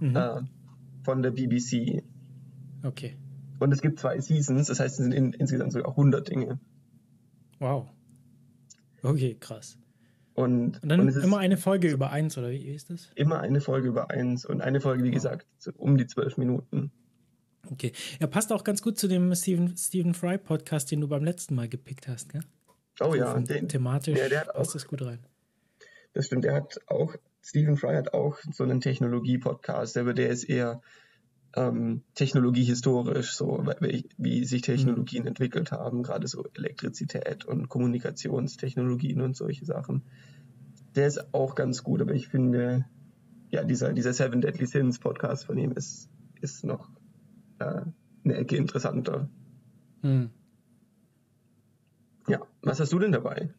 mhm. äh, von der BBC. Okay. Und es gibt zwei Seasons, das heißt, es sind in, insgesamt sogar 100 Dinge. Wow. Okay, krass. Und, und dann und immer eine Folge über eins, oder wie ist das? Immer eine Folge über eins und eine Folge, wie wow. gesagt, um die zwölf Minuten. Okay. Er passt auch ganz gut zu dem Stephen, Stephen Fry Podcast, den du beim letzten Mal gepickt hast, gell? Oh ja, so den, thematisch ja, der hat passt auch, das gut rein. Das stimmt, der hat auch, Stephen Fry hat auch so einen Technologie-Podcast, aber der ist eher ähm, technologiehistorisch, so wie, wie sich Technologien mhm. entwickelt haben, gerade so Elektrizität und Kommunikationstechnologien und solche Sachen. Der ist auch ganz gut, aber ich finde, ja, dieser, dieser Seven Deadly Sins Podcast von ihm ist, ist noch äh, eine Ecke interessanter. Hm. Ja, was hast du denn dabei?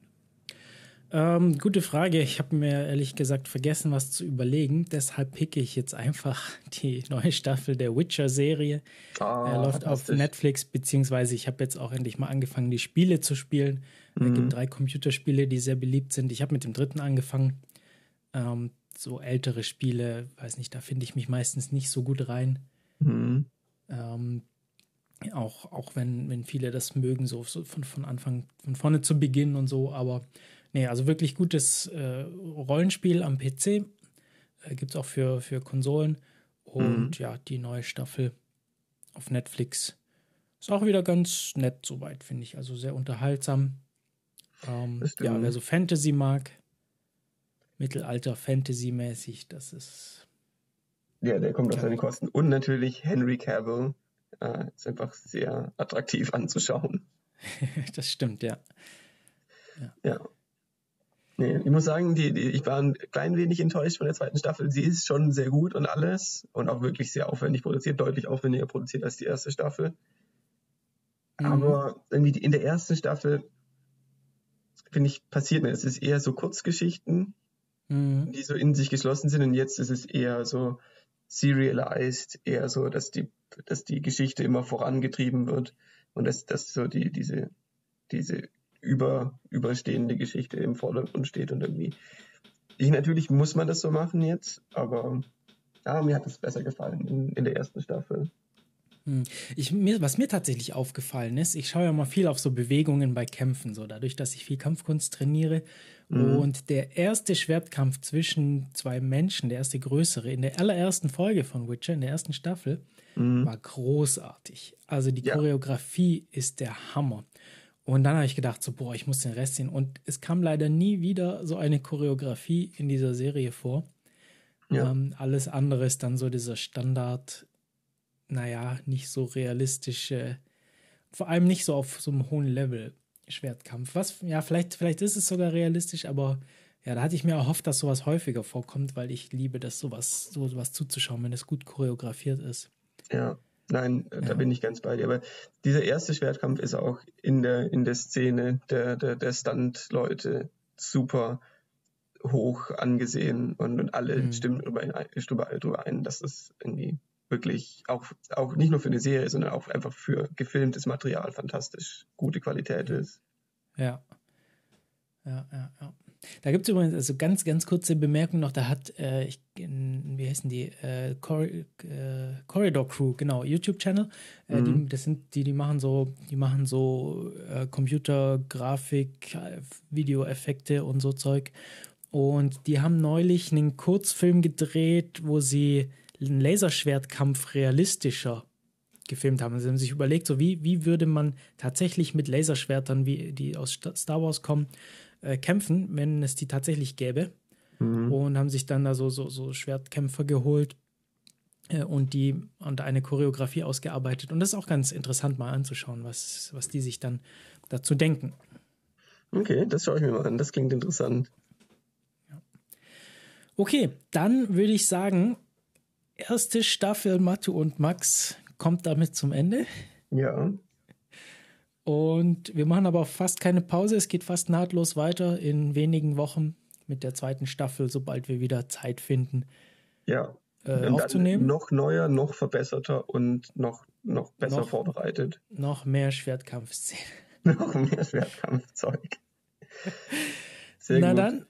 Ähm, gute Frage. Ich habe mir ehrlich gesagt vergessen, was zu überlegen. Deshalb picke ich jetzt einfach die neue Staffel der Witcher-Serie. Ah, er läuft auf Netflix, beziehungsweise ich habe jetzt auch endlich mal angefangen, die Spiele zu spielen. Mhm. Es gibt drei Computerspiele, die sehr beliebt sind. Ich habe mit dem dritten angefangen. Ähm, so ältere Spiele, weiß nicht, da finde ich mich meistens nicht so gut rein. Mhm. Ähm, auch, auch wenn, wenn viele das mögen, so, so von, von Anfang, von vorne zu Beginn und so, aber nee, also wirklich gutes äh, Rollenspiel am PC. Äh, Gibt es auch für, für Konsolen. Und mhm. ja, die neue Staffel auf Netflix ist auch wieder ganz nett soweit, finde ich. Also sehr unterhaltsam. Ähm, ja, wer so Fantasy mag, Mittelalter Fantasy-mäßig, das ist. Ja, der kommt auf seine Kosten. Und natürlich Henry Cavill. Äh, ist einfach sehr attraktiv anzuschauen. das stimmt, ja. Ja. ja. Nee, ich muss sagen, die, die, ich war ein klein wenig enttäuscht von der zweiten Staffel. Sie ist schon sehr gut und alles und auch wirklich sehr aufwendig produziert, deutlich aufwendiger produziert als die erste Staffel. Mhm. Aber irgendwie die, in der ersten Staffel, finde ich, passiert mir, es ist eher so Kurzgeschichten, mhm. die so in sich geschlossen sind und jetzt ist es eher so serialized, eher so, dass die, dass die Geschichte immer vorangetrieben wird und dass, dass so die, diese, diese über, überstehende Geschichte im Vordergrund steht und irgendwie. Ich natürlich muss man das so machen jetzt, aber ja, mir hat es besser gefallen in, in der ersten Staffel. Hm. Ich, mir, was mir tatsächlich aufgefallen ist, ich schaue ja mal viel auf so Bewegungen bei Kämpfen, so dadurch, dass ich viel Kampfkunst trainiere. Mhm. Und der erste Schwertkampf zwischen zwei Menschen, der erste größere, in der allerersten Folge von Witcher, in der ersten Staffel, mhm. war großartig. Also die ja. Choreografie ist der Hammer. Und dann habe ich gedacht, so, boah, ich muss den Rest sehen. Und es kam leider nie wieder so eine Choreografie in dieser Serie vor. Ja. Ähm, alles andere ist dann so dieser Standard, naja, nicht so realistische, vor allem nicht so auf so einem hohen Level Schwertkampf. Was, ja, vielleicht, vielleicht ist es sogar realistisch, aber ja, da hatte ich mir erhofft, dass sowas häufiger vorkommt, weil ich liebe das, sowas, sowas zuzuschauen, wenn es gut choreografiert ist. Ja, Nein, ja. da bin ich ganz bei dir. Aber dieser erste Schwertkampf ist auch in der, in der Szene der, der, der Stunt-Leute super hoch angesehen und, und alle mhm. stimmen überall drüber ein, dass es irgendwie wirklich auch, auch nicht nur für eine Serie, sondern auch einfach für gefilmtes Material fantastisch gute Qualität ist. Ja. Ja, ja, ja. Da gibt es übrigens also ganz, ganz kurze Bemerkung noch. Da hat, äh, ich, wie heißen die? Äh, Cor äh, Corridor Crew, genau, YouTube-Channel. Äh, mhm. Die, das sind die, die machen so, die machen so äh, Computergrafik, Videoeffekte und so Zeug. Und die haben neulich einen Kurzfilm gedreht, wo sie einen Laserschwertkampf realistischer gefilmt haben. Sie haben sich überlegt, so wie, wie würde man tatsächlich mit Laserschwertern, wie die aus Star Wars kommen, äh, kämpfen, wenn es die tatsächlich gäbe. Mhm. Und haben sich dann da so, so, so Schwertkämpfer geholt äh, und die und eine Choreografie ausgearbeitet. Und das ist auch ganz interessant mal anzuschauen, was, was die sich dann dazu denken. Okay, das schaue ich mir mal an. Das klingt interessant. Ja. Okay, dann würde ich sagen, erste Staffel Mathe und Max kommt damit zum Ende. Ja. Und wir machen aber fast keine Pause. Es geht fast nahtlos weiter in wenigen Wochen mit der zweiten Staffel, sobald wir wieder Zeit finden. Ja. Äh, aufzunehmen. Noch neuer, noch verbesserter und noch, noch besser noch, vorbereitet. Noch mehr Schwertkampfszenen. noch mehr Schwertkampfzeug. Sehr Na gut. dann.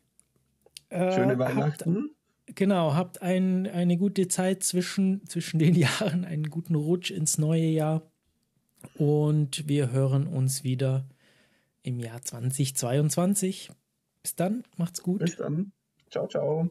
Äh, Schöne Weihnachten. Habt, genau, habt ein, eine gute Zeit zwischen, zwischen den Jahren, einen guten Rutsch ins neue Jahr. Und wir hören uns wieder im Jahr 2022. Bis dann, macht's gut. Bis dann. Ciao, ciao.